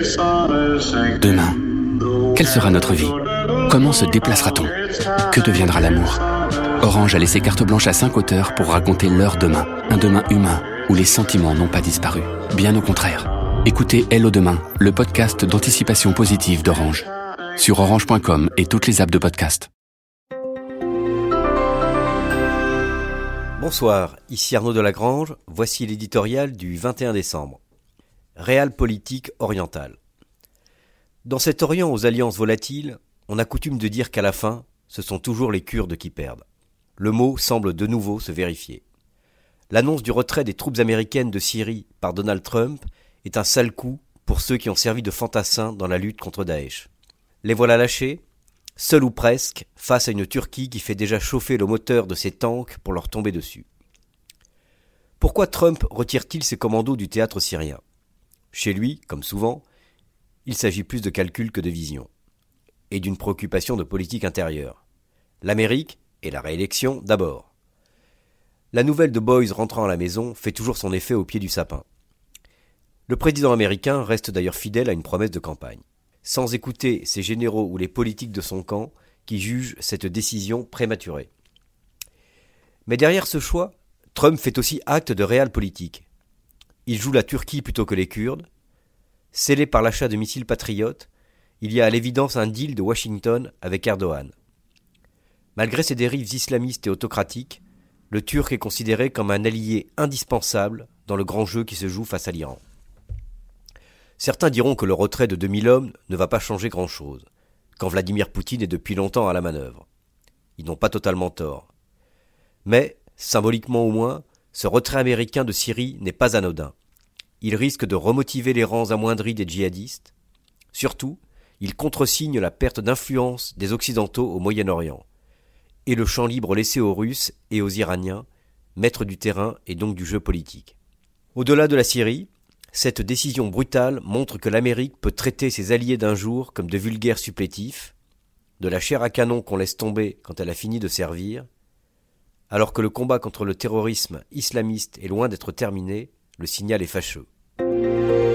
Demain, quelle sera notre vie? Comment se déplacera-t-on? Que deviendra l'amour? Orange a laissé carte blanche à cinq auteurs pour raconter leur demain, un demain humain où les sentiments n'ont pas disparu. Bien au contraire. Écoutez Hello Demain, le podcast d'anticipation positive d'Orange. Sur orange.com et toutes les apps de podcast. Bonsoir, ici Arnaud Delagrange, voici l'éditorial du 21 décembre. Réal politique orientale. Dans cet Orient aux alliances volatiles, on a coutume de dire qu'à la fin, ce sont toujours les Kurdes qui perdent. Le mot semble de nouveau se vérifier. L'annonce du retrait des troupes américaines de Syrie par Donald Trump est un sale coup pour ceux qui ont servi de fantassins dans la lutte contre Daesh. Les voilà lâchés, seuls ou presque, face à une Turquie qui fait déjà chauffer le moteur de ses tanks pour leur tomber dessus. Pourquoi Trump retire-t-il ses commandos du théâtre syrien? Chez lui, comme souvent, il s'agit plus de calcul que de vision, et d'une préoccupation de politique intérieure. L'Amérique et la réélection d'abord. La nouvelle de Boys rentrant à la maison fait toujours son effet au pied du sapin. Le président américain reste d'ailleurs fidèle à une promesse de campagne sans écouter ses généraux ou les politiques de son camp qui jugent cette décision prématurée. Mais derrière ce choix, Trump fait aussi acte de réel politique. Il joue la Turquie plutôt que les Kurdes. Scellé par l'achat de missiles patriotes, il y a à l'évidence un deal de Washington avec Erdogan. Malgré ses dérives islamistes et autocratiques, le Turc est considéré comme un allié indispensable dans le grand jeu qui se joue face à l'Iran. Certains diront que le retrait de 2000 hommes ne va pas changer grand-chose, quand Vladimir Poutine est depuis longtemps à la manœuvre. Ils n'ont pas totalement tort. Mais, symboliquement au moins, ce retrait américain de Syrie n'est pas anodin. Il risque de remotiver les rangs amoindris des djihadistes. Surtout, il contresigne la perte d'influence des Occidentaux au Moyen-Orient, et le champ libre laissé aux Russes et aux Iraniens, maîtres du terrain et donc du jeu politique. Au-delà de la Syrie, cette décision brutale montre que l'Amérique peut traiter ses alliés d'un jour comme de vulgaires supplétifs, de la chair à canon qu'on laisse tomber quand elle a fini de servir, alors que le combat contre le terrorisme islamiste est loin d'être terminé, le signal est fâcheux. Música